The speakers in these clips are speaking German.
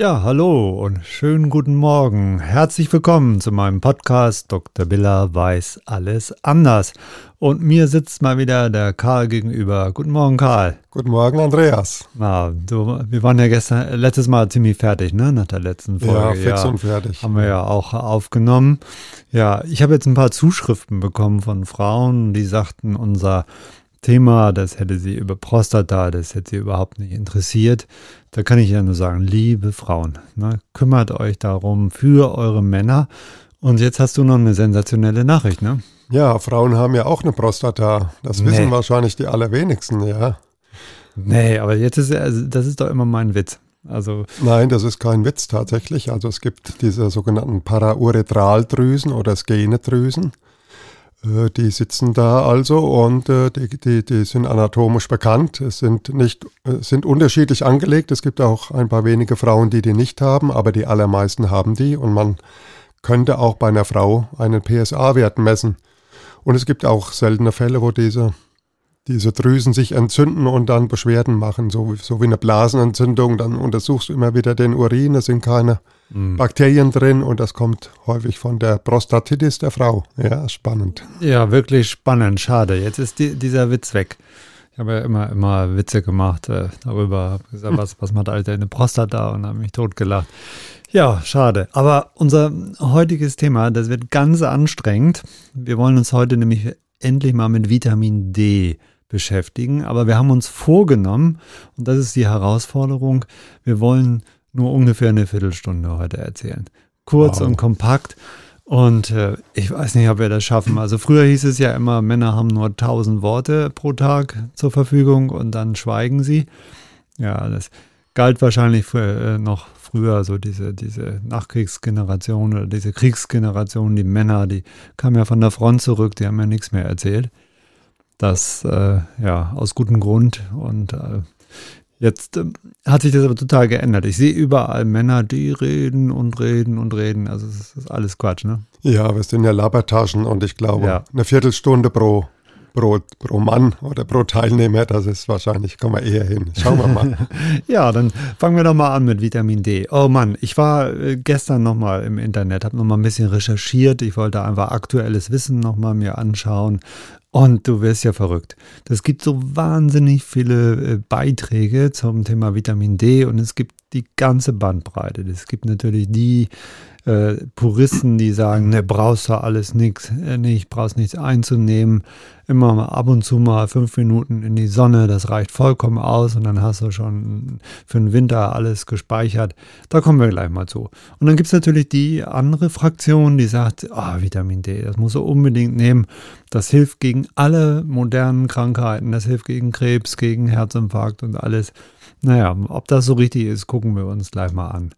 Ja, hallo und schönen guten Morgen. Herzlich willkommen zu meinem Podcast Dr. Biller weiß alles anders. Und mir sitzt mal wieder der Karl gegenüber. Guten Morgen, Karl. Guten Morgen, Andreas. Na, du, wir waren ja gestern, letztes Mal ziemlich fertig, ne? Nach der letzten Folge. Ja, fix ja, und fertig. Haben wir ja auch aufgenommen. Ja, ich habe jetzt ein paar Zuschriften bekommen von Frauen, die sagten, unser Thema, das hätte sie über Prostata, das hätte sie überhaupt nicht interessiert. Da kann ich ja nur sagen, liebe Frauen, ne, kümmert euch darum für eure Männer. Und jetzt hast du noch eine sensationelle Nachricht, ne? Ja, Frauen haben ja auch eine Prostata. Das nee. wissen wahrscheinlich die allerwenigsten, ja. Nee, aber jetzt ist also das ist doch immer mein Witz. Also Nein, das ist kein Witz tatsächlich. Also es gibt diese sogenannten Paraurethraldrüsen oder Skenedrüsen. Äh, die sitzen da also und äh, die, die, die sind anatomisch bekannt. Es sind nicht, äh, sind unterschiedlich angelegt. Es gibt auch ein paar wenige Frauen, die die nicht haben, aber die allermeisten haben die und man könnte auch bei einer Frau einen PSA-Wert messen. Und es gibt auch seltene Fälle, wo diese diese Drüsen sich entzünden und dann Beschwerden machen, so, so wie eine Blasenentzündung. Dann untersuchst du immer wieder den Urin, es sind keine mhm. Bakterien drin und das kommt häufig von der Prostatitis der Frau. Ja, spannend. Ja, wirklich spannend. Schade. Jetzt ist die, dieser Witz weg. Ich habe ja immer, immer Witze gemacht äh, darüber, habe gesagt, was, was macht Alter eine Prostata und habe mich totgelacht. Ja, schade. Aber unser heutiges Thema, das wird ganz anstrengend. Wir wollen uns heute nämlich endlich mal mit Vitamin D beschäftigen. Aber wir haben uns vorgenommen, und das ist die Herausforderung, wir wollen nur ungefähr eine Viertelstunde heute erzählen. Kurz wow. und kompakt. Und äh, ich weiß nicht, ob wir das schaffen. Also früher hieß es ja immer, Männer haben nur 1000 Worte pro Tag zur Verfügung und dann schweigen sie. Ja, das galt wahrscheinlich für, äh, noch früher, so diese, diese Nachkriegsgeneration oder diese Kriegsgeneration, die Männer, die kamen ja von der Front zurück, die haben ja nichts mehr erzählt. Das, äh, ja, aus gutem Grund. Und äh, jetzt äh, hat sich das aber total geändert. Ich sehe überall Männer, die reden und reden und reden. Also es ist alles Quatsch, ne? Ja, wir sind ja Labertaschen und ich glaube, ja. eine Viertelstunde pro pro, pro Mann oder pro Teilnehmer, das ist wahrscheinlich, kommen wir eher hin. Schauen wir mal. ja, dann fangen wir doch mal an mit Vitamin D. Oh Mann, ich war äh, gestern nochmal im Internet, habe nochmal ein bisschen recherchiert. Ich wollte einfach aktuelles Wissen nochmal mir anschauen. Und du wirst ja verrückt. Es gibt so wahnsinnig viele äh, Beiträge zum Thema Vitamin D und es gibt die ganze Bandbreite. Es gibt natürlich die äh, Puristen, die sagen, ne, brauchst du alles nichts, äh, nicht, brauchst nichts einzunehmen. Immer mal ab und zu mal fünf Minuten in die Sonne, das reicht vollkommen aus und dann hast du schon für den Winter alles gespeichert. Da kommen wir gleich mal zu. Und dann gibt es natürlich die andere Fraktion, die sagt, oh, Vitamin D, das muss du unbedingt nehmen. Das hilft gegen alle modernen Krankheiten, das hilft gegen Krebs, gegen Herzinfarkt und alles. Naja, ob das so richtig ist, gucken wir uns gleich mal an.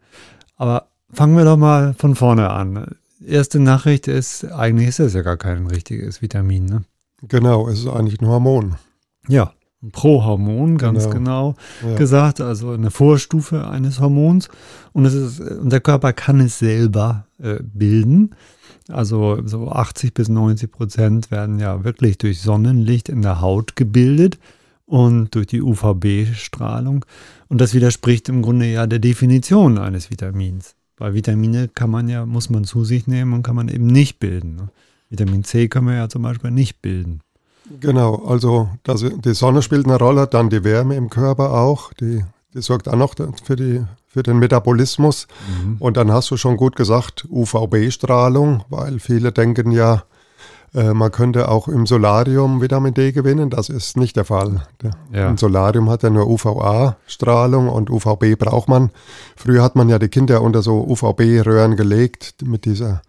Aber Fangen wir doch mal von vorne an. Erste Nachricht ist, eigentlich ist es ja gar kein richtiges Vitamin, ne? Genau, es ist eigentlich ein Hormon. Ja, ein Prohormon, ganz genau, genau ja. gesagt, also eine Vorstufe eines Hormons. Und, es ist, und der Körper kann es selber äh, bilden. Also so 80 bis 90 Prozent werden ja wirklich durch Sonnenlicht in der Haut gebildet und durch die UVB-Strahlung. Und das widerspricht im Grunde ja der Definition eines Vitamins. Weil Vitamine kann man ja, muss man zu sich nehmen und kann man eben nicht bilden. Ne? Vitamin C kann man ja zum Beispiel nicht bilden. Genau, also das, die Sonne spielt eine Rolle, dann die Wärme im Körper auch, die, die sorgt auch noch für, die, für den Metabolismus. Mhm. Und dann hast du schon gut gesagt, UVB-Strahlung, weil viele denken ja, äh, man könnte auch im Solarium Vitamin D gewinnen. Das ist nicht der Fall. Ja. Ein Solarium hat ja nur UVA-Strahlung und UVB braucht man. Früher hat man ja die Kinder unter so UVB-Röhren gelegt mit dieser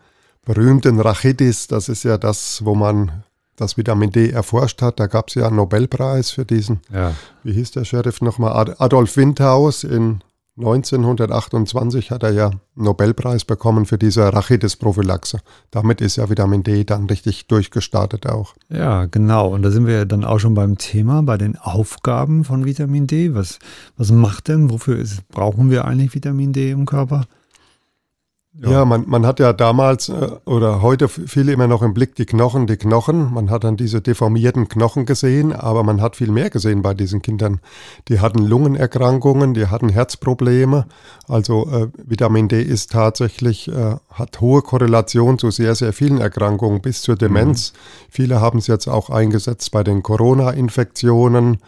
berühmten Rachitis. Das ist ja das, wo man das Vitamin D erforscht hat. Da gab es ja einen Nobelpreis für diesen, ja. wie hieß der Sheriff nochmal, Adolf Windhaus in 1928 hat er ja Nobelpreis bekommen für diese Rachitis-Prophylaxe. Damit ist ja Vitamin D dann richtig durchgestartet auch. Ja, genau. Und da sind wir dann auch schon beim Thema, bei den Aufgaben von Vitamin D. Was, was macht denn, wofür ist, brauchen wir eigentlich Vitamin D im Körper? Ja, ja man, man hat ja damals äh, oder heute viele immer noch im Blick die Knochen, die Knochen. Man hat dann diese deformierten Knochen gesehen, aber man hat viel mehr gesehen bei diesen Kindern. Die hatten Lungenerkrankungen, die hatten Herzprobleme. Also äh, Vitamin D ist tatsächlich, äh, hat hohe Korrelation zu sehr, sehr vielen Erkrankungen bis zur Demenz. Mhm. Viele haben es jetzt auch eingesetzt bei den Corona-Infektionen.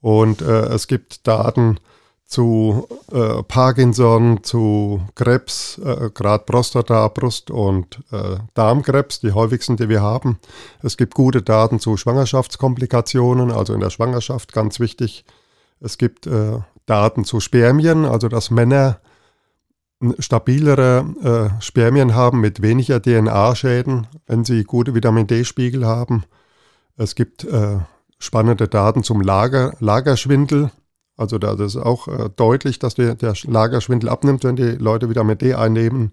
Und äh, es gibt Daten, zu äh, Parkinson, zu Krebs, äh, gerade Prostata, Brust- und äh, Darmkrebs, die häufigsten, die wir haben. Es gibt gute Daten zu Schwangerschaftskomplikationen, also in der Schwangerschaft ganz wichtig. Es gibt äh, Daten zu Spermien, also dass Männer stabilere äh, Spermien haben mit weniger DNA-Schäden, wenn sie gute Vitamin D-Spiegel haben. Es gibt äh, spannende Daten zum Lager, Lagerschwindel. Also da ist auch äh, deutlich, dass der, der, Lagerschwindel abnimmt, wenn die Leute wieder mit D einnehmen.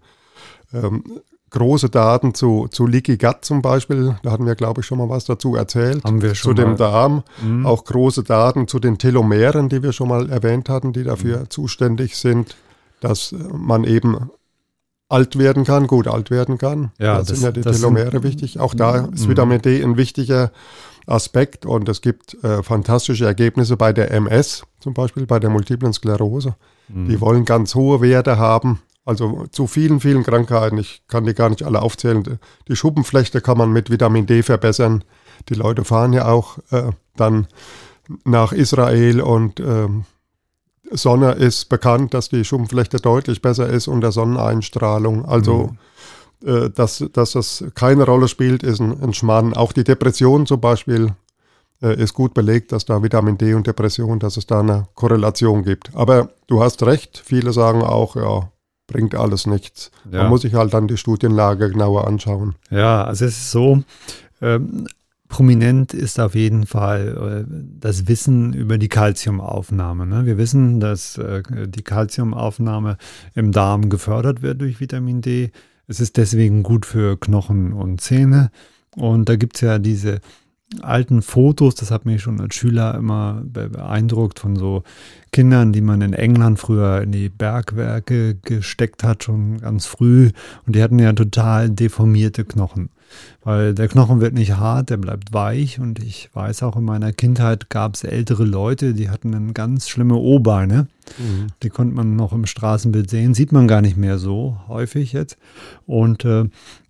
Ähm, große Daten zu, zu Leaky Gut zum Beispiel, da hatten wir, glaube ich, schon mal was dazu erzählt. Haben wir schon Zu dem Darm. Mhm. Auch große Daten zu den Telomeren, die wir schon mal erwähnt hatten, die dafür mhm. zuständig sind, dass man eben alt werden kann, gut alt werden kann. Ja, da das, sind ja die Telomere sind, wichtig. Auch da ist Vitamin D ein wichtiger Aspekt und es gibt äh, fantastische Ergebnisse bei der MS, zum Beispiel bei der multiplen Sklerose. Mhm. Die wollen ganz hohe Werte haben, also zu vielen, vielen Krankheiten. Ich kann die gar nicht alle aufzählen. Die Schuppenflechte kann man mit Vitamin D verbessern. Die Leute fahren ja auch äh, dann nach Israel und äh, Sonne ist bekannt, dass die Schuppenflechte deutlich besser ist unter Sonneneinstrahlung. Also mhm äh, dass, dass das keine Rolle spielt, ist ein, ein Schmarrn. Auch die Depression zum Beispiel äh, ist gut belegt, dass da Vitamin D und Depression, dass es da eine Korrelation gibt. Aber du hast recht, viele sagen auch, ja, bringt alles nichts. Ja. Man muss sich halt dann die Studienlage genauer anschauen. Ja, also es ist so, ähm, prominent ist auf jeden Fall äh, das Wissen über die Kalziumaufnahme. Ne? Wir wissen, dass äh, die Kalziumaufnahme im Darm gefördert wird durch Vitamin D. Es ist deswegen gut für Knochen und Zähne. Und da gibt es ja diese alten Fotos, das hat mich schon als Schüler immer beeindruckt von so Kindern, die man in England früher in die Bergwerke gesteckt hat, schon ganz früh. Und die hatten ja total deformierte Knochen. Weil der Knochen wird nicht hart, der bleibt weich. Und ich weiß auch, in meiner Kindheit gab es ältere Leute, die hatten dann ganz schlimme O-Beine. Mhm. Die konnte man noch im Straßenbild sehen. Sieht man gar nicht mehr so häufig jetzt. Und äh,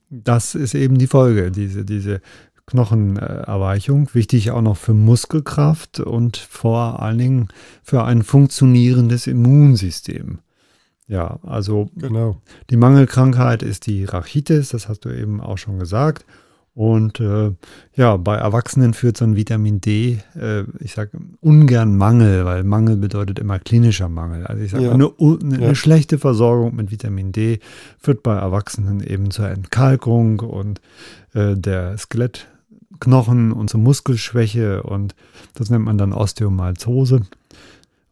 das ist eben die Folge, diese, diese Knochenerweichung. Wichtig auch noch für Muskelkraft und vor allen Dingen für ein funktionierendes Immunsystem. Ja, also genau. die Mangelkrankheit ist die Rachitis, das hast du eben auch schon gesagt. Und äh, ja, bei Erwachsenen führt so ein Vitamin D, äh, ich sage ungern Mangel, weil Mangel bedeutet immer klinischer Mangel. Also ich sage, ja. eine, eine, ja. eine, schlechte Versorgung mit Vitamin D führt bei Erwachsenen eben zur Entkalkung und äh, der Skelettknochen und zur Muskelschwäche und das nennt man dann Osteomalzose.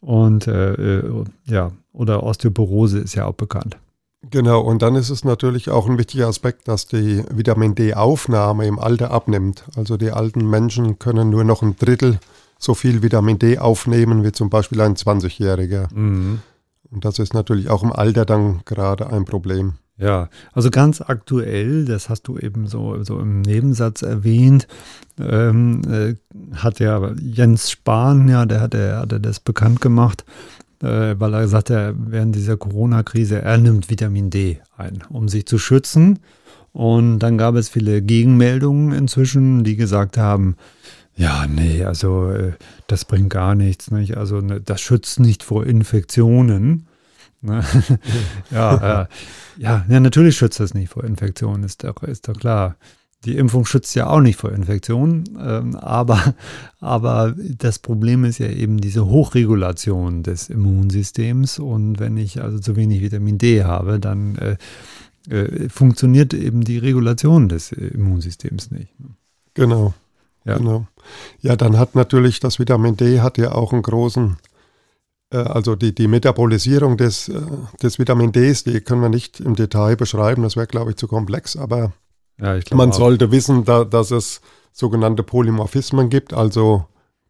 Und äh, äh, ja, oder Osteoporose ist ja auch bekannt. Genau, und dann ist es natürlich auch ein wichtiger Aspekt, dass die Vitamin D-Aufnahme im Alter abnimmt. Also die alten Menschen können nur noch ein Drittel so viel Vitamin D aufnehmen wie zum Beispiel ein 20-Jähriger. Mhm. Und das ist natürlich auch im Alter dann gerade ein Problem. Ja, also ganz aktuell, das hast du eben so, so im Nebensatz erwähnt, ähm, äh, hat ja Jens Spahn, ja, der hat, der hatte das bekannt gemacht, äh, weil er gesagt hat, während dieser Corona-Krise, er nimmt Vitamin D ein, um sich zu schützen. Und dann gab es viele Gegenmeldungen inzwischen, die gesagt haben, ja, nee, also äh, das bringt gar nichts, nicht? Also ne, das schützt nicht vor Infektionen. Ne? ja, äh, ja, ja, natürlich schützt das nicht vor Infektionen, ist doch, ist doch klar. Die Impfung schützt ja auch nicht vor Infektionen, ähm, aber, aber das Problem ist ja eben diese Hochregulation des Immunsystems und wenn ich also zu wenig Vitamin D habe, dann äh, äh, funktioniert eben die Regulation des Immunsystems nicht. Genau. Ja. genau. Ja, dann hat natürlich das Vitamin D hat ja auch einen großen also die, die Metabolisierung des, äh, des Vitamin Ds, die können wir nicht im Detail beschreiben, das wäre, glaube ich, zu komplex, aber ja, man auch. sollte wissen, da, dass es sogenannte Polymorphismen gibt. Also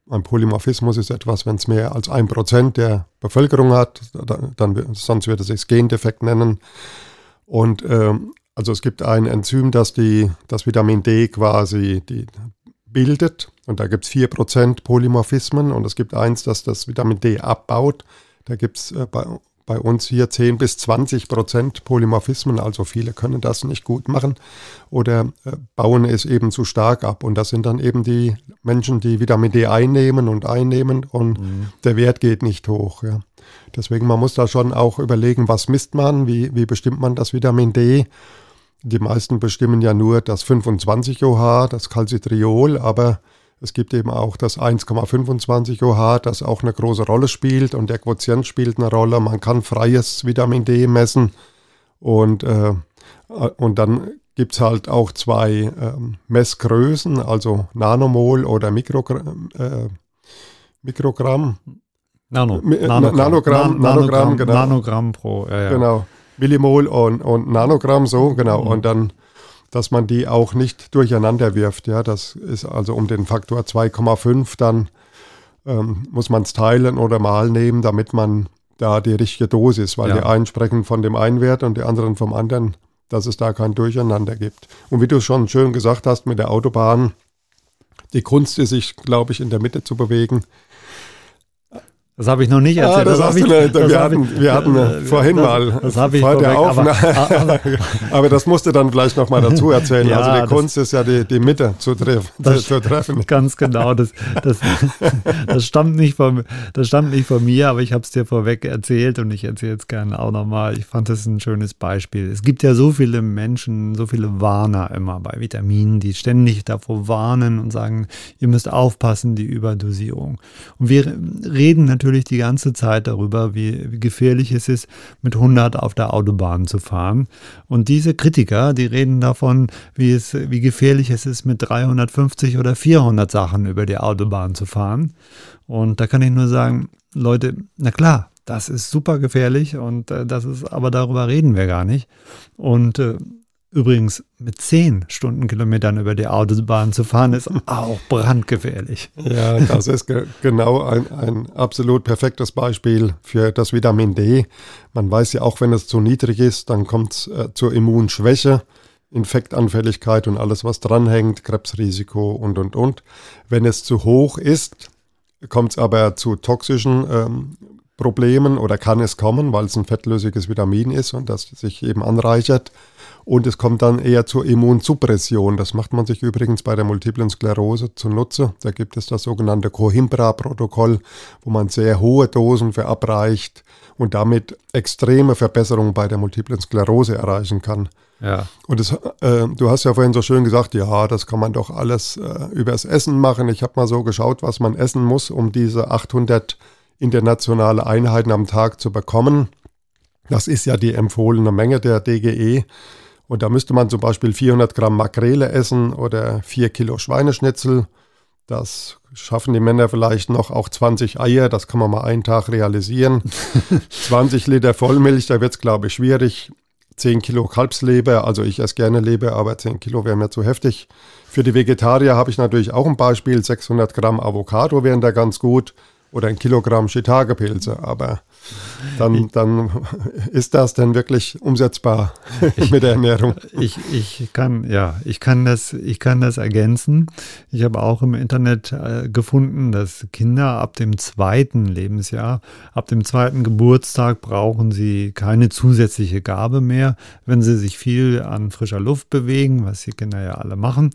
ein Polymorphismus ist etwas, wenn es mehr als ein Prozent der Bevölkerung hat, dann, dann, sonst würde es sich Gendefekt nennen. Und ähm, also es gibt ein Enzym, das die, das Vitamin D quasi die bildet. Und da gibt es 4% Polymorphismen und es gibt eins, das das Vitamin D abbaut. Da gibt es äh, bei, bei uns hier 10 bis 20 Prozent Polymorphismen, also viele können das nicht gut machen oder äh, bauen es eben zu stark ab. Und das sind dann eben die Menschen, die Vitamin D einnehmen und einnehmen und mhm. der Wert geht nicht hoch. Ja. Deswegen, man muss da schon auch überlegen, was misst man, wie, wie bestimmt man das Vitamin D. Die meisten bestimmen ja nur das 25 OH, das Calcitriol, aber es gibt eben auch das 1,25 OH, das auch eine große Rolle spielt und der Quotient spielt eine Rolle. Man kann freies Vitamin D messen und, äh, und dann gibt es halt auch zwei äh, Messgrößen, also Nanomol oder Mikrogramm. Äh, Mikrogramm. Nano, Nanogramm, Nanogramm, Nanogramm, genau. Nanogramm pro, ja, ja. Genau. Millimol und, und Nanogramm, so, genau. Mhm. Und dann, dass man die auch nicht durcheinander wirft. Ja, das ist also um den Faktor 2,5, dann ähm, muss man es teilen oder mal nehmen, damit man da die richtige Dosis, weil ja. die einen sprechen von dem einen Wert und die anderen vom anderen, dass es da kein Durcheinander gibt. Und wie du schon schön gesagt hast mit der Autobahn, die Kunst ist sich, glaube ich, in der Mitte zu bewegen. Das habe ich noch nicht erzählt. Ah, das das ich, nicht, wir, hatten, ich, wir hatten äh, vorhin das, mal das habe ich vor der Aufnahme. Aber, aber, aber, das musst du dann vielleicht noch mal dazu erzählen. ja, also die Kunst ist ja die, die Mitte zu, treff, das, zu, treffen. Ganz genau. Das, das, das, stammt nicht von, das stammt nicht von mir, aber ich habe es dir vorweg erzählt und ich erzähle es gerne auch nochmal. Ich fand das ein schönes Beispiel. Es gibt ja so viele Menschen, so viele Warner immer bei Vitaminen, die ständig davor warnen und sagen, ihr müsst aufpassen, die Überdosierung. Und wir reden natürlich natürlich die ganze Zeit darüber, wie, gefährlich es ist, mit 100 auf der Autobahn zu fahren. Und diese Kritiker, die reden davon, wie, es, wie gefährlich es ist, mit 350 oder 400 Sachen über die Autobahn zu fahren. Und da kann ich nur sagen, Leute, na klar, das ist super gefährlich und äh, das ist, aber darüber reden wir gar nicht. Und äh, Übrigens, mit 10 Stundenkilometern über die Autobahn zu fahren, ist auch brandgefährlich. Ja, das ist ge genau ein, ein absolut perfektes Beispiel für das Vitamin D. Man weiß ja auch, wenn es zu niedrig ist, dann kommt es äh, zur Immunschwäche, Infektanfälligkeit und alles, was dranhängt, Krebsrisiko und, und, und. Wenn es zu hoch ist, kommt es aber zu toxischen ähm, Problemen oder kann es kommen, weil es ein fettlösiges Vitamin ist und das sich eben anreichert. Und es kommt dann eher zur Immunsuppression. Das macht man sich übrigens bei der multiplen Sklerose zunutze. Da gibt es das sogenannte Coimbra-Protokoll, wo man sehr hohe Dosen verabreicht und damit extreme Verbesserungen bei der multiplen Sklerose erreichen kann. Ja. Und das, äh, du hast ja vorhin so schön gesagt, ja, das kann man doch alles äh, übers Essen machen. Ich habe mal so geschaut, was man essen muss, um diese 800 internationale Einheiten am Tag zu bekommen. Das ist ja die empfohlene Menge der DGE. Und da müsste man zum Beispiel 400 Gramm Makrele essen oder 4 Kilo Schweineschnitzel. Das schaffen die Männer vielleicht noch, auch 20 Eier, das kann man mal einen Tag realisieren. 20 Liter Vollmilch, da wird es, glaube ich, schwierig. 10 Kilo Kalbsleber, also ich esse gerne Leber, aber 10 Kilo wäre mir zu heftig. Für die Vegetarier habe ich natürlich auch ein Beispiel. 600 Gramm Avocado wären da ganz gut oder ein Kilogramm Shiitake-Pilze, aber dann, dann ist das denn wirklich umsetzbar ich, mit der Ernährung? Ich, ich kann, ja, ich kann das, ich kann das ergänzen. Ich habe auch im Internet äh, gefunden, dass Kinder ab dem zweiten Lebensjahr, ab dem zweiten Geburtstag brauchen sie keine zusätzliche Gabe mehr, wenn sie sich viel an frischer Luft bewegen, was die Kinder ja alle machen.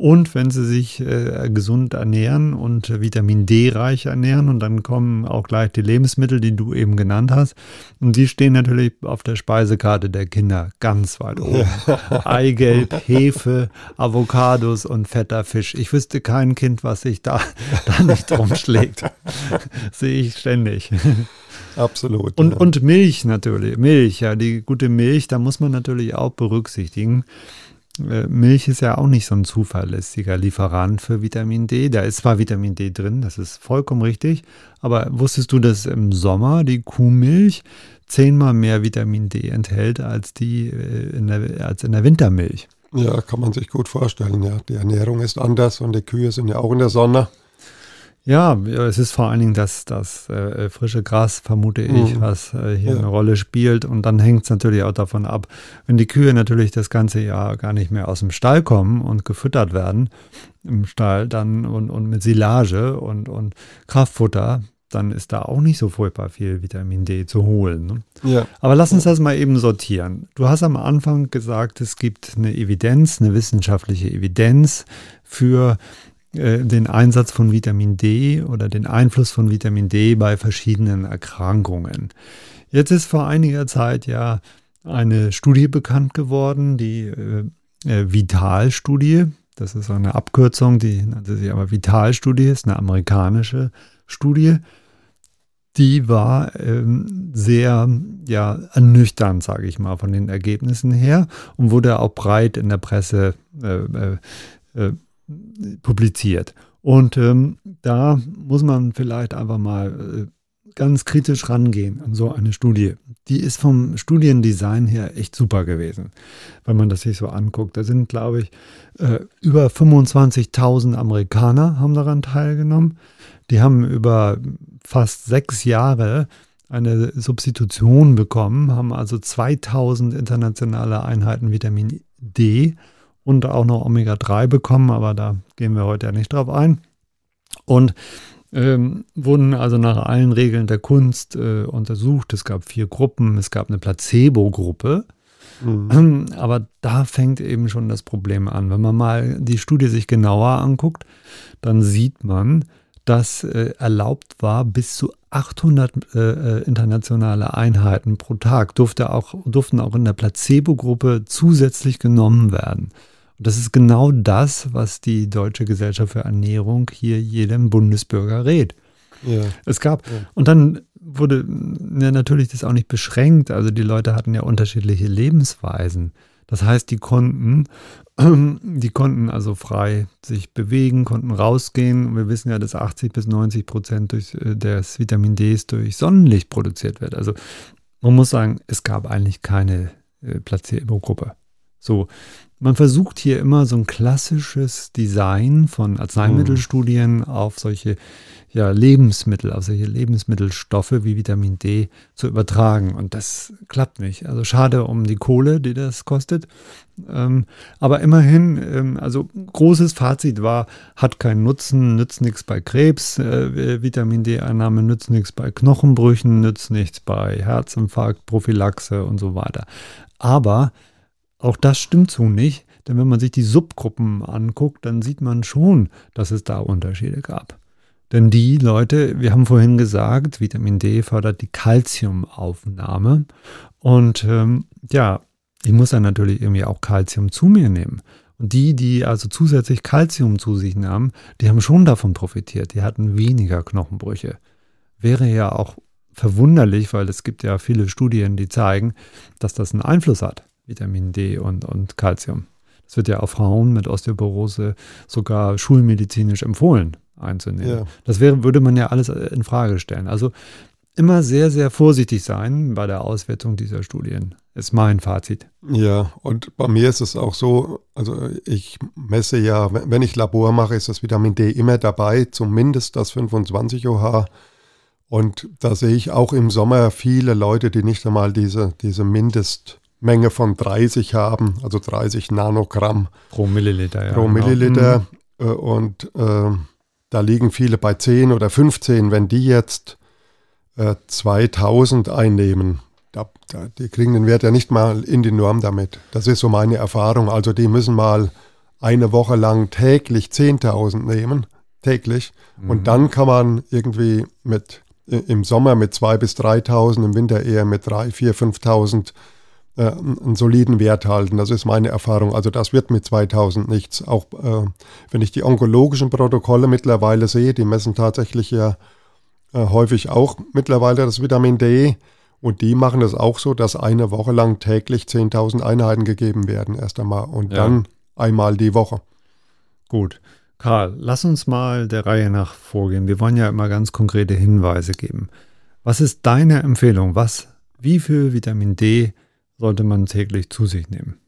Und wenn sie sich äh, gesund ernähren und Vitamin D reich ernähren und dann kommen auch gleich die Lebensmittel, die du eben genannt hast. Und die stehen natürlich auf der Speisekarte der Kinder ganz weit oben. Eigelb, Hefe, Avocados und fetter Fisch. Ich wüsste kein Kind, was sich da, da nicht drum schlägt. Sehe ich ständig. Absolut. Und, ja. und Milch natürlich. Milch, ja, die gute Milch, da muss man natürlich auch berücksichtigen. Äh, Milch ist ja auch nicht so ein zuverlässiger Lieferant für Vitamin D. Da ist zwar Vitamin D drin, das ist vollkommen richtig, aber wusstest du, dass im Sommer die Kuhmilch zehnmal mehr Vitamin D enthält als, die äh, in der, als in der Wintermilch? Ja, kann man sich gut vorstellen. Ja. Die Ernährung ist anders und die Kühe sind ja auch in der Sonne. Ja, es ist vor allen Dingen das, das äh, frische Gras, vermute ich, mhm. was äh, hier ja. eine Rolle spielt. Und dann hängt es natürlich auch davon ab, wenn die Kühe natürlich das ganze Jahr gar nicht mehr aus dem Stall kommen und gefüttert werden im Stall dann und, und mit Silage und, und Kraftfutter, dann ist da auch nicht so furchtbar viel Vitamin D zu holen. Ne? Ja. Aber lass uns das mal eben sortieren. Du hast am Anfang gesagt, es gibt eine Evidenz, eine wissenschaftliche Evidenz für äh, den Einsatz von Vitamin D oder den Einfluss von Vitamin D bei verschiedenen Erkrankungen. Jetzt ist vor einiger Zeit ja eine Studie bekannt geworden, die äh, äh Vital-Studie. Das ist eine Abkürzung, die nannte sich aber Vital-Studie, ist eine amerikanische Studie, die war ähm, sehr ja, ernüchternd, sage ich mal, von den Ergebnissen her und wurde auch breit in der Presse äh, äh, äh, publiziert. Und ähm, da muss man vielleicht einfach mal äh, ganz kritisch rangehen an so eine Studie. Die ist vom Studiendesign her echt super gewesen, wenn man das sich so anguckt. Da sind, glaube ich, äh, über 25.000 Amerikaner haben daran teilgenommen. Die haben über fast sechs Jahre eine Substitution bekommen, haben also 2000 internationale Einheiten Vitamin D und auch noch Omega-3 bekommen, aber da gehen wir heute ja nicht drauf ein. Und ähm, wurden also nach allen Regeln der Kunst äh, untersucht. Es gab vier Gruppen, es gab eine Placebo-Gruppe. Mhm. Aber da fängt eben schon das Problem an. Wenn man mal die Studie sich genauer anguckt, dann sieht man, das äh, erlaubt war, bis zu 800 äh, äh, internationale Einheiten pro Tag durfte auch, durften auch in der Placebo-Gruppe zusätzlich genommen werden. Und das ist genau das, was die Deutsche Gesellschaft für Ernährung hier jedem Bundesbürger rät. Ja. Es gab, ja. und dann wurde ja, natürlich das auch nicht beschränkt. Also die Leute hatten ja unterschiedliche Lebensweisen. Das heißt, die konnten, die konnten also frei sich bewegen, konnten rausgehen. Wir wissen ja, dass 80 bis 90 Prozent durch, äh, des Vitamin Ds durch Sonnenlicht produziert wird. Also man muss sagen, es gab eigentlich keine äh, Placebo-Gruppe. So, man versucht hier immer so ein klassisches Design von Arzneimittelstudien auf solche ja, Lebensmittel, auf solche Lebensmittelstoffe wie Vitamin D zu übertragen. Und das klappt nicht. Also schade um die Kohle, die das kostet. Ähm, aber immerhin, ähm, also großes Fazit war, hat keinen Nutzen, nützt nichts bei Krebs, äh, Vitamin D-Einnahme nützt nichts bei Knochenbrüchen, nützt nichts bei Herzinfarkt, Prophylaxe und so weiter. Aber auch das stimmt so nicht, denn wenn man sich die Subgruppen anguckt, dann sieht man schon, dass es da Unterschiede gab. Denn die Leute, wir haben vorhin gesagt, Vitamin D fördert die Kalziumaufnahme. Und ähm, ja, ich muss dann natürlich irgendwie auch Kalzium zu mir nehmen. Und die, die also zusätzlich Kalzium zu sich nahmen, die haben schon davon profitiert. Die hatten weniger Knochenbrüche. Wäre ja auch verwunderlich, weil es gibt ja viele Studien, die zeigen, dass das einen Einfluss hat. Vitamin D und, und Calcium. Das wird ja auch Frauen mit Osteoporose sogar schulmedizinisch empfohlen einzunehmen. Ja. Das wäre, würde man ja alles in Frage stellen. Also immer sehr, sehr vorsichtig sein bei der Auswertung dieser Studien, ist mein Fazit. Ja, und bei mir ist es auch so, also ich messe ja, wenn ich Labor mache, ist das Vitamin D immer dabei, zumindest das 25 OH. Und da sehe ich auch im Sommer viele Leute, die nicht einmal diese, diese Mindest- Menge von 30 haben, also 30 Nanogramm pro Milliliter. Ja, pro genau. Milliliter. Mhm. Und äh, da liegen viele bei 10 oder 15. Wenn die jetzt äh, 2000 einnehmen, da, da, die kriegen den Wert ja nicht mal in die Norm damit. Das ist so meine Erfahrung. Also die müssen mal eine Woche lang täglich 10.000 nehmen, täglich. Mhm. Und dann kann man irgendwie mit im Sommer mit 2.000 bis 3.000, im Winter eher mit 3.000, 4.000, 5.000 äh, einen soliden Wert halten. Das ist meine Erfahrung. Also das wird mit 2000 nichts. Auch äh, wenn ich die onkologischen Protokolle mittlerweile sehe, die messen tatsächlich ja äh, häufig auch mittlerweile das Vitamin D. Und die machen es auch so, dass eine Woche lang täglich 10.000 Einheiten gegeben werden, erst einmal. Und ja. dann einmal die Woche. Gut. Karl, lass uns mal der Reihe nach vorgehen. Wir wollen ja immer ganz konkrete Hinweise geben. Was ist deine Empfehlung? Was, wie viel Vitamin D sollte man täglich zu sich nehmen?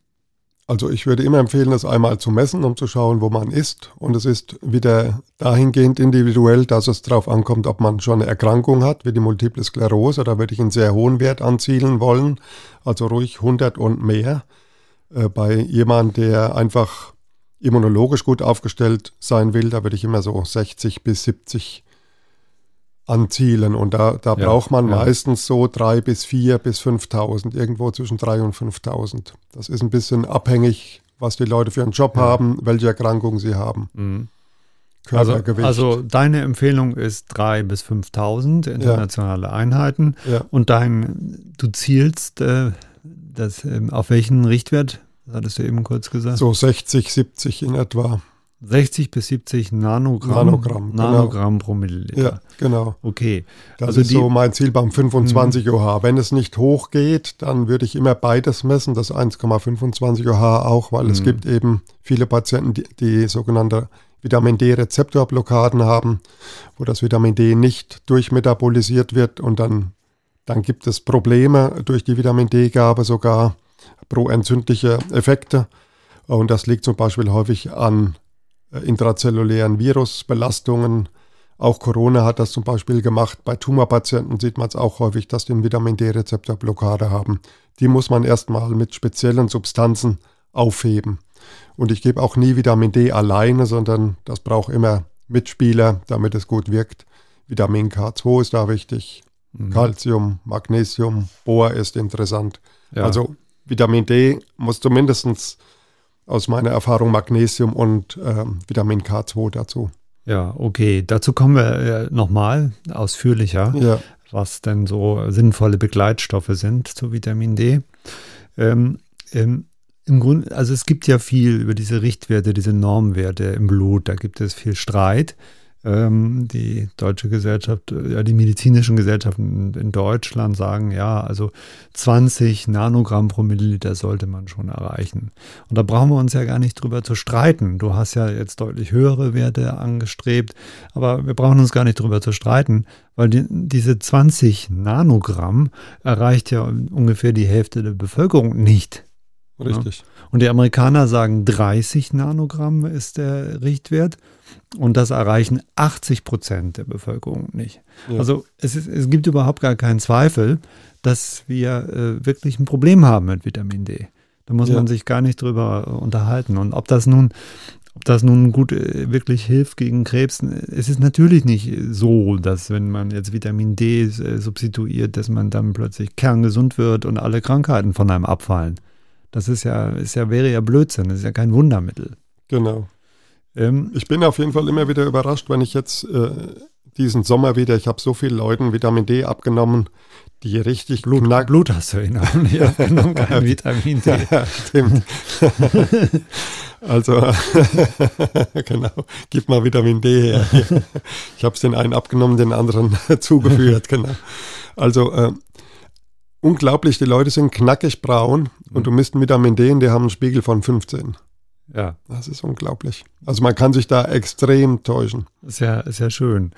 Also ich würde immer empfehlen, das einmal zu messen, um zu schauen, wo man ist. Und es ist wieder dahingehend individuell, dass es darauf ankommt, ob man schon eine Erkrankung hat, wie die Multiple Sklerose. Da würde ich einen sehr hohen Wert anzielen wollen, also ruhig 100 und mehr. Äh, bei jemandem, der einfach immunologisch gut aufgestellt sein will, da würde ich immer so 60 bis 70 anzielen. Und da, da ja, braucht man ja. meistens so drei bis vier bis 5.000, irgendwo zwischen drei und 5.000. Das ist ein bisschen abhängig, was die Leute für einen Job ja. haben, welche Erkrankungen sie haben. Mhm. Also, also, deine Empfehlung ist 3.000 bis 5.000 internationale Einheiten. Und dein, du zielst äh, das, äh, auf welchen Richtwert? Das hattest du eben kurz gesagt. So 60, 70 in etwa. 60 bis 70 Nanogramm, Nanogramm. Nanogramm genau. pro Milliliter. Ja, genau. Okay. Das also ist die, so mein Ziel beim 25 mh. OH. Wenn es nicht hochgeht, dann würde ich immer beides messen, das 1,25 OH auch, weil mh. es gibt eben viele Patienten, die, die sogenannte Vitamin D-Rezeptorblockaden haben, wo das Vitamin D nicht durchmetabolisiert wird und dann, dann gibt es Probleme durch die Vitamin D-Gabe sogar proentzündliche Effekte. Und das liegt zum Beispiel häufig an intrazellulären Virusbelastungen. Auch Corona hat das zum Beispiel gemacht. Bei Tumorpatienten sieht man es auch häufig, dass die einen Vitamin D-Rezeptorblockade haben. Die muss man erstmal mit speziellen Substanzen aufheben. Und ich gebe auch nie Vitamin D alleine, sondern das braucht immer Mitspieler, damit es gut wirkt. Vitamin K2 ist da wichtig, mhm. Calcium, Magnesium, Bohr ist interessant. Ja. Also Vitamin D muss zumindest aus meiner Erfahrung Magnesium und ähm, Vitamin K2 dazu. Ja, okay. Dazu kommen wir äh, nochmal ausführlicher, ja. was denn so sinnvolle Begleitstoffe sind zu Vitamin D. Ähm, ähm, Im Grunde, also es gibt ja viel über diese Richtwerte, diese Normwerte im Blut. Da gibt es viel Streit ähm, die deutsche Gesellschaft, äh, ja, die medizinischen Gesellschaften in Deutschland sagen, ja, also 20 Nanogramm pro Milliliter sollte man schon erreichen. Und da brauchen wir uns ja gar nicht drüber zu streiten. Du hast ja jetzt deutlich höhere Werte angestrebt, aber wir brauchen uns gar nicht drüber zu streiten, weil die, diese 20 Nanogramm erreicht ja ungefähr die Hälfte der Bevölkerung nicht. Richtig. Ja? Und die Amerikaner sagen 30 Nanogramm ist der Richtwert. Und das erreichen 80 Prozent der Bevölkerung nicht. Ja. Also es, ist, es gibt überhaupt gar keinen Zweifel, dass wir äh, wirklich ein Problem haben mit Vitamin D. Da muss ja. man sich gar nicht drüber äh, unterhalten. Und ob das nun, ob das nun gut äh, wirklich hilft gegen Krebs, es ist natürlich nicht so, dass wenn man jetzt Vitamin D äh, substituiert, dass man dann plötzlich kerngesund wird und alle Krankheiten von einem abfallen. Das ist ja, ist ja, wäre ja Blödsinn, das ist ja kein Wundermittel. Genau. Ähm, ich bin auf jeden Fall immer wieder überrascht, wenn ich jetzt äh, diesen Sommer wieder, ich habe so vielen Leuten Vitamin D abgenommen, die richtig Blut, knack Blut hast du ihn auch nicht abgenommen, kein Vitamin D. Ja, stimmt. also, genau, gib mal Vitamin D her. Ich habe es den einen abgenommen, den anderen zugeführt, genau. Also, äh, unglaublich, die Leute sind knackig braun und mhm. du misst Vitamin D und die haben einen Spiegel von 15. Ja. Das ist unglaublich. Also man kann sich da extrem täuschen. Ist ja, ist ja schön.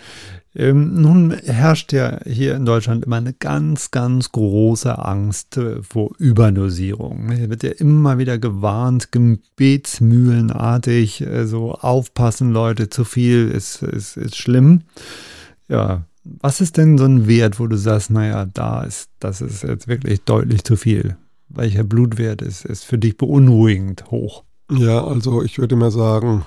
Ähm, nun herrscht ja hier in Deutschland immer eine ganz, ganz große Angst äh, vor Überdosierung. Hier wird ja immer wieder gewarnt, gebetsmühlenartig, äh, so aufpassen Leute, zu viel ist, ist, ist schlimm. Ja, was ist denn so ein Wert, wo du sagst, naja, da ist, das ist jetzt wirklich deutlich zu viel? Welcher Blutwert ist, ist für dich beunruhigend hoch? Ja, also ich würde mal sagen,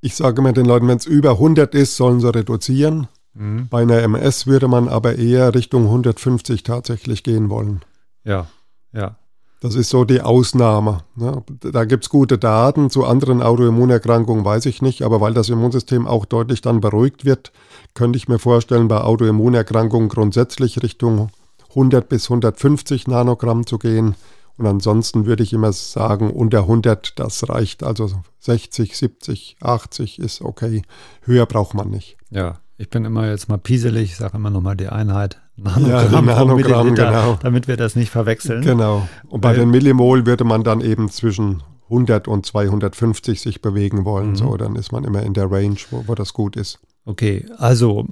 ich sage immer den Leuten, wenn es über 100 ist, sollen sie reduzieren. Mhm. Bei einer MS würde man aber eher Richtung 150 tatsächlich gehen wollen. Ja, ja. Das ist so die Ausnahme. Ne? Da gibt es gute Daten. Zu anderen Autoimmunerkrankungen weiß ich nicht, aber weil das Immunsystem auch deutlich dann beruhigt wird, könnte ich mir vorstellen, bei Autoimmunerkrankungen grundsätzlich Richtung 100 bis 150 Nanogramm zu gehen. Und ansonsten würde ich immer sagen, unter 100, das reicht. Also 60, 70, 80 ist okay. Höher braucht man nicht. Ja, ich bin immer jetzt mal pieselig, sage immer nochmal die Einheit. Nanogramm, ja, Nanogramm genau. damit wir das nicht verwechseln. Genau. Und bei Weil, den Millimol würde man dann eben zwischen 100 und 250 sich bewegen wollen. Mhm. So, dann ist man immer in der Range, wo, wo das gut ist. Okay, also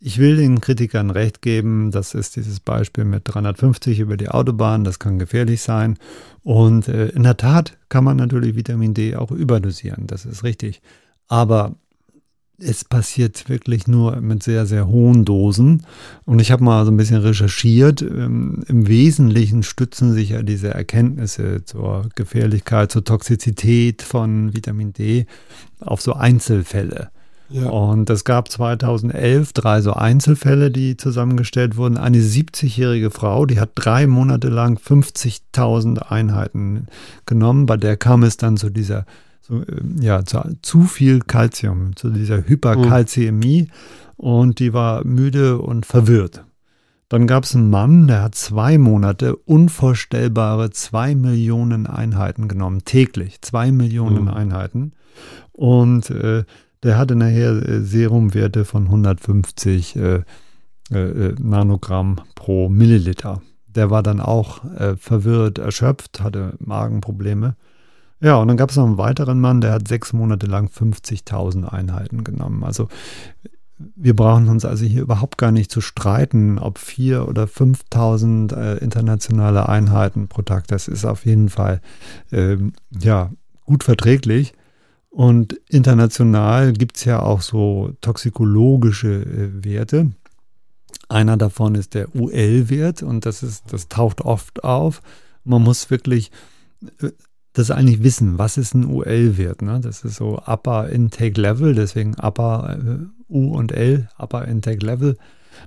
ich will den Kritikern recht geben, das ist dieses Beispiel mit 350 über die Autobahn, das kann gefährlich sein. Und äh, in der Tat kann man natürlich Vitamin D auch überdosieren, das ist richtig. Aber es passiert wirklich nur mit sehr, sehr hohen Dosen. Und ich habe mal so ein bisschen recherchiert. Ähm, Im Wesentlichen stützen sich ja diese Erkenntnisse zur Gefährlichkeit, zur Toxizität von Vitamin D auf so Einzelfälle. Ja. Und es gab 2011 drei so Einzelfälle, die zusammengestellt wurden. Eine 70-jährige Frau, die hat drei Monate lang 50.000 Einheiten genommen. Bei der kam es dann zu dieser, so, ähm, ja, zu, zu viel Kalzium, zu dieser Hyperkalzämie. Mhm. Und die war müde und verwirrt. Dann gab es einen Mann, der hat zwei Monate unvorstellbare zwei Millionen Einheiten genommen, täglich, zwei Millionen mhm. Einheiten. Und äh, der hatte nachher äh, Serumwerte von 150 äh, äh, äh, Nanogramm pro Milliliter. Der war dann auch äh, verwirrt, erschöpft, hatte Magenprobleme. Ja, und dann gab es noch einen weiteren Mann, der hat sechs Monate lang 50.000 Einheiten genommen. Also wir brauchen uns also hier überhaupt gar nicht zu streiten, ob vier oder 5.000 äh, internationale Einheiten pro Tag. Das ist auf jeden Fall ähm, ja gut verträglich. Und international gibt es ja auch so toxikologische äh, Werte. Einer davon ist der UL-Wert und das ist, das taucht oft auf. Man muss wirklich äh, das eigentlich wissen, was ist ein UL-Wert. Ne? Das ist so Upper Intake Level, deswegen Upper äh, U und L, Upper Intake Level.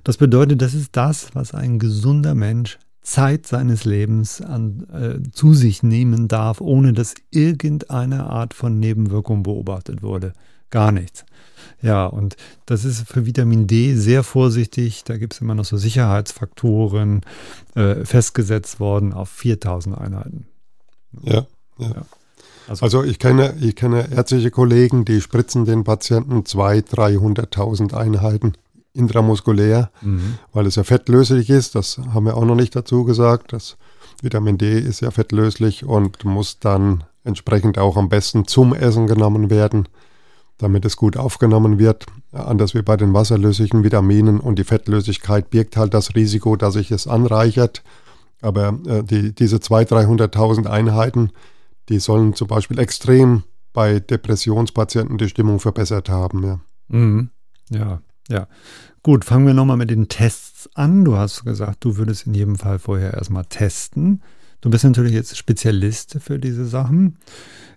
Das bedeutet, das ist das, was ein gesunder Mensch Zeit seines Lebens an, äh, zu sich nehmen darf, ohne dass irgendeine Art von Nebenwirkung beobachtet wurde. Gar nichts. Ja, und das ist für Vitamin D sehr vorsichtig. Da gibt es immer noch so Sicherheitsfaktoren äh, festgesetzt worden auf 4000 Einheiten. Ja, ja. ja. Also, also, ich, kenne, ich kenne ärztliche Kollegen, die spritzen den Patienten 200.000, 300.000 Einheiten intramuskulär, mhm. weil es ja fettlöslich ist. Das haben wir auch noch nicht dazu gesagt. Das Vitamin D ist ja fettlöslich und muss dann entsprechend auch am besten zum Essen genommen werden, damit es gut aufgenommen wird. Anders wie bei den wasserlöslichen Vitaminen und die Fettlösigkeit birgt halt das Risiko, dass sich es anreichert. Aber äh, die, diese 200.000, 300.000 Einheiten, die sollen zum Beispiel extrem bei Depressionspatienten die Stimmung verbessert haben. Ja, mhm. ja ja. Gut, fangen wir nochmal mit den Tests an. Du hast gesagt, du würdest in jedem Fall vorher erstmal testen. Du bist natürlich jetzt Spezialist für diese Sachen.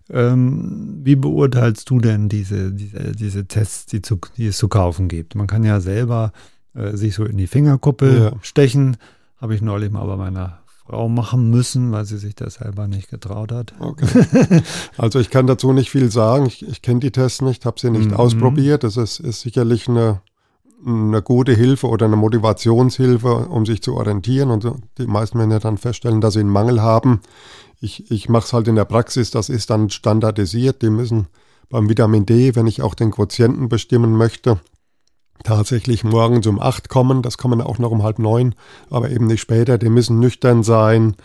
Ähm, wie beurteilst du denn diese, diese, diese Tests, die, zu, die, es zu kaufen gibt? Man kann ja selber äh, sich so in die Fingerkuppe ja. stechen. Habe ich neulich mal bei meiner Frau machen müssen, weil sie sich das selber nicht getraut hat. Okay. Also ich kann dazu nicht viel sagen. Ich, ich kenne die Tests nicht, habe sie nicht mhm. ausprobiert. Das ist, ist sicherlich eine eine gute Hilfe oder eine Motivationshilfe, um sich zu orientieren. Und die meisten werden ja dann feststellen, dass sie einen Mangel haben. Ich, ich mache es halt in der Praxis, das ist dann standardisiert. Die müssen beim Vitamin D, wenn ich auch den Quotienten bestimmen möchte, tatsächlich morgens um acht kommen. Das kommen auch noch um halb neun, aber eben nicht später. Die müssen nüchtern sein.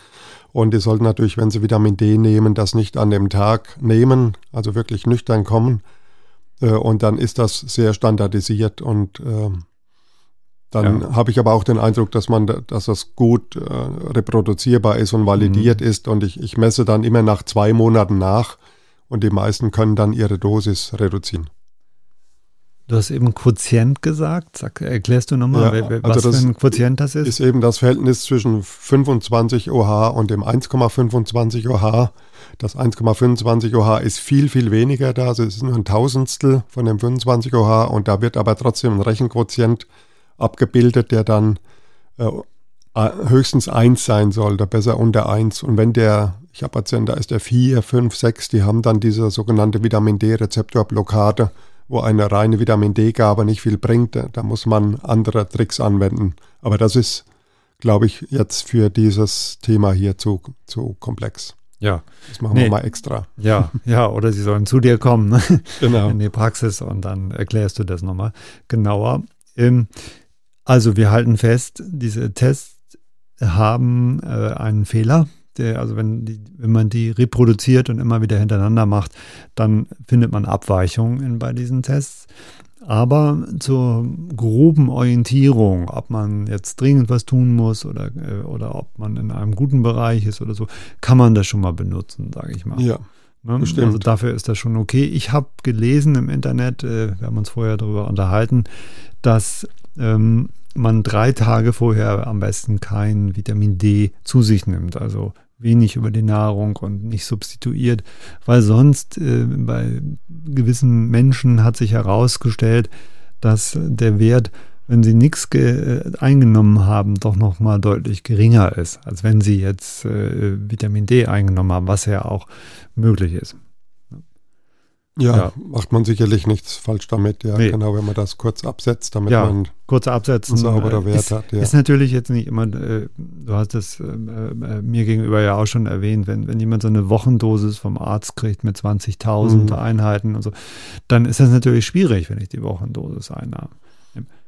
Und die sollten natürlich, wenn sie Vitamin D nehmen, das nicht an dem Tag nehmen, also wirklich nüchtern kommen. Äh, und dann ist das sehr standardisiert und äh, dann ja. habe ich aber auch den Eindruck, dass man, dass das gut äh, reproduzierbar ist und validiert mhm. ist und ich, ich messe dann immer nach zwei Monaten nach und die meisten können dann ihre Dosis reduzieren. Du hast eben Quotient gesagt. Sag, erklärst du nochmal, ja, was also für ein Quotient das ist? Ist eben das Verhältnis zwischen 25 OH und dem 1,25 OH. Das 1,25 OH ist viel, viel weniger da. Also es ist nur ein Tausendstel von dem 25 OH und da wird aber trotzdem ein Rechenquotient abgebildet, der dann äh, höchstens 1 sein sollte, besser unter 1. Und wenn der, ich habe Patienten, da ist der 4, 5, 6, die haben dann diese sogenannte Vitamin D-Rezeptorblockade wo eine reine Vitamin D-Gabe nicht viel bringt, da muss man andere Tricks anwenden. Aber das ist, glaube ich, jetzt für dieses Thema hier zu, zu komplex. Ja. Das machen nee. wir mal extra. Ja, ja, oder sie sollen zu dir kommen ne? genau. in die Praxis und dann erklärst du das nochmal genauer. Ähm, also wir halten fest, diese Tests haben äh, einen Fehler der, also wenn, die, wenn man die reproduziert und immer wieder hintereinander macht, dann findet man Abweichungen bei diesen Tests. aber zur groben Orientierung, ob man jetzt dringend was tun muss oder, äh, oder ob man in einem guten Bereich ist oder so, kann man das schon mal benutzen, sage ich mal. Ja. Ne? Also dafür ist das schon okay. Ich habe gelesen im Internet, äh, wir haben uns vorher darüber unterhalten, dass ähm, man drei Tage vorher am besten kein Vitamin D zu sich nimmt. Also wenig über die Nahrung und nicht substituiert, weil sonst äh, bei gewissen Menschen hat sich herausgestellt, dass der Wert, wenn sie nichts äh, eingenommen haben, doch nochmal deutlich geringer ist, als wenn sie jetzt äh, Vitamin D eingenommen haben, was ja auch möglich ist. Ja, ja, macht man sicherlich nichts falsch damit. Ja, nee. genau, wenn man das kurz absetzt, damit ja, man kurz absetzen, einen sauberen Wert ist, hat. Ja. Ist natürlich jetzt nicht immer, äh, du hast es äh, äh, mir gegenüber ja auch schon erwähnt, wenn, wenn jemand so eine Wochendosis vom Arzt kriegt mit 20.000 mhm. Einheiten und so, dann ist das natürlich schwierig, wenn ich die Wochendosis einnahme.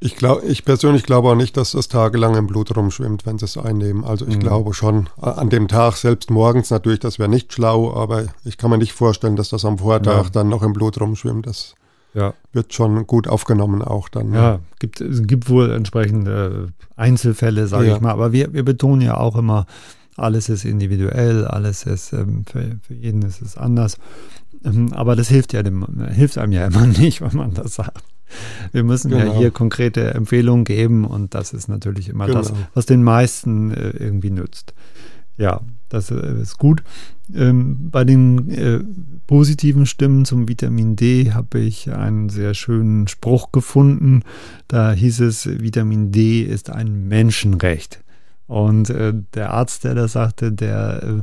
Ich, glaub, ich persönlich glaube auch nicht, dass das tagelang im Blut rumschwimmt, wenn sie es einnehmen. Also ich mhm. glaube schon, an dem Tag selbst morgens natürlich, das wäre nicht schlau, aber ich kann mir nicht vorstellen, dass das am Vortag ja. dann noch im Blut rumschwimmt. Das ja. wird schon gut aufgenommen auch dann. Ja, gibt, es gibt wohl entsprechende Einzelfälle, sage ja. ich mal. Aber wir, wir betonen ja auch immer, alles ist individuell, alles ist, ähm, für, für jeden ist es anders. Ähm, aber das hilft ja dem, hilft einem ja immer nicht, wenn man das sagt. Wir müssen genau. ja hier konkrete Empfehlungen geben und das ist natürlich immer genau. das, was den meisten äh, irgendwie nützt. Ja, das äh, ist gut. Ähm, bei den äh, positiven Stimmen zum Vitamin D habe ich einen sehr schönen Spruch gefunden. Da hieß es, Vitamin D ist ein Menschenrecht. Und äh, der Arzt, der das sagte, der äh,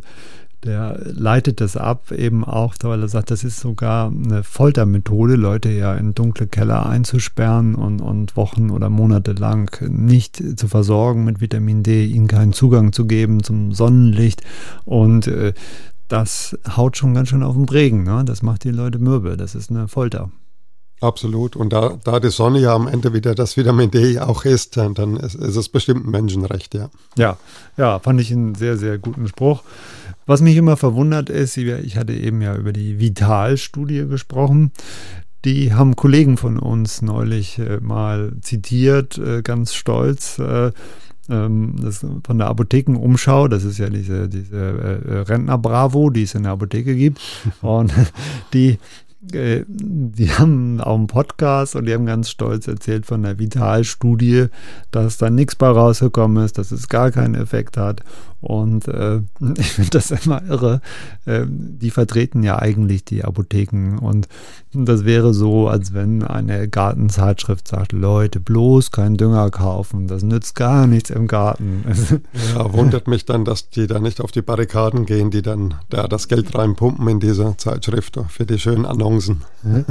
der leitet das ab, eben auch, weil er sagt, das ist sogar eine Foltermethode, Leute ja in dunkle Keller einzusperren und, und Wochen oder Monate lang nicht zu versorgen mit Vitamin D, ihnen keinen Zugang zu geben zum Sonnenlicht. Und äh, das haut schon ganz schön auf den Prägen. Ne? Das macht die Leute mürbe. Das ist eine Folter. Absolut. Und da, da die Sonne ja am Ende wieder das Vitamin D auch ist, dann ist, ist es bestimmt ein Menschenrecht, ja. Ja, ja, fand ich einen sehr, sehr guten Spruch. Was mich immer verwundert ist, ich hatte eben ja über die Vital-Studie gesprochen. Die haben Kollegen von uns neulich äh, mal zitiert, äh, ganz stolz. Äh, ähm, das von der Apothekenumschau, das ist ja diese, diese Rentner Bravo, die es in der Apotheke gibt. Und die äh, die haben auch einen Podcast und die haben ganz stolz erzählt von der Vitalstudie, dass da nichts bei rausgekommen ist, dass es gar keinen Effekt hat. Und äh, ich finde das immer irre. Äh, die vertreten ja eigentlich die Apotheken. Und das wäre so, als wenn eine Gartenzeitschrift sagt, Leute, bloß keinen Dünger kaufen. Das nützt gar nichts im Garten. Ja, wundert mich dann, dass die da nicht auf die Barrikaden gehen, die dann da das Geld reinpumpen in diese Zeitschrift für die schönen Annoncen.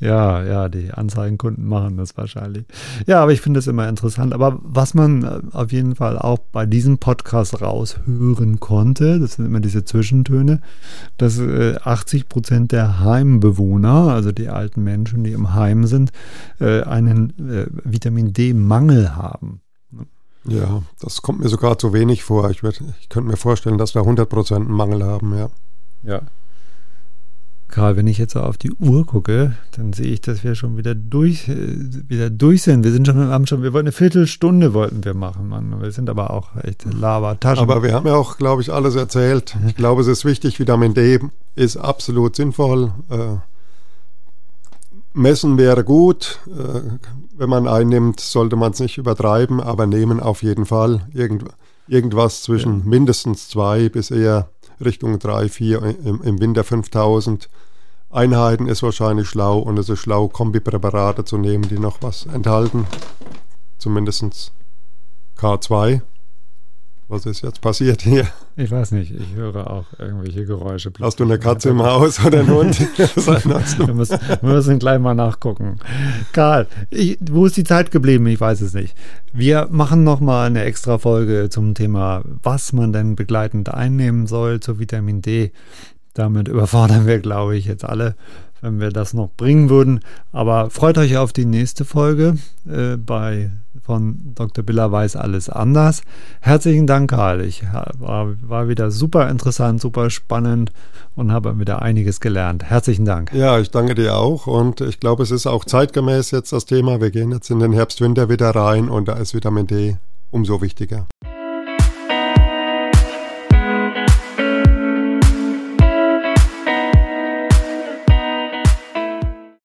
ja, ja, die Anzeigenkunden machen das wahrscheinlich. Ja, aber ich finde es immer interessant. Aber was man äh, auf jeden Fall auch bei diesem Podcast Podcast raushören konnte, das sind immer diese Zwischentöne, dass 80 äh, Prozent der Heimbewohner, also die alten Menschen, die im Heim sind, äh, einen äh, Vitamin D-Mangel haben. Ja, das kommt mir sogar zu wenig vor. Ich, würd, ich könnte mir vorstellen, dass wir 100 Prozent einen Mangel haben, ja. Ja, Karl, wenn ich jetzt auf die Uhr gucke, dann sehe ich, dass wir schon wieder durch, äh, wieder durch sind. Wir sind schon, haben schon, wir wollten eine Viertelstunde wollten wir machen, Mann. Wir sind aber auch echt Lava-Taschen. Aber wir haben ja auch, glaube ich, alles erzählt. Ich glaube, es ist wichtig, Vitamin D ist absolut sinnvoll. Äh, messen wäre gut. Äh, wenn man einnimmt, sollte man es nicht übertreiben, aber nehmen auf jeden Fall. Irgend, irgendwas zwischen ja. mindestens zwei bis eher Richtung 3, 4, im, im Winter 5000 Einheiten ist wahrscheinlich schlau und es ist schlau, Kombipräparate zu nehmen, die noch was enthalten. Zumindest K2. Was ist jetzt passiert hier? Ich weiß nicht, ich höre auch irgendwelche Geräusche. Hast du eine Katze im Haus oder einen Hund? wir, müssen, wir müssen gleich mal nachgucken. Karl, ich, wo ist die Zeit geblieben? Ich weiß es nicht. Wir machen nochmal eine extra Folge zum Thema, was man denn begleitend einnehmen soll zu Vitamin D. Damit überfordern wir, glaube ich, jetzt alle wenn wir das noch bringen würden. Aber freut euch auf die nächste Folge äh, bei von Dr. Biller weiß alles anders. Herzlichen Dank, Karl. Ich war, war wieder super interessant, super spannend und habe wieder einiges gelernt. Herzlichen Dank. Ja, ich danke dir auch und ich glaube, es ist auch zeitgemäß jetzt das Thema. Wir gehen jetzt in den Herbst, Winter wieder rein und da ist Vitamin D umso wichtiger.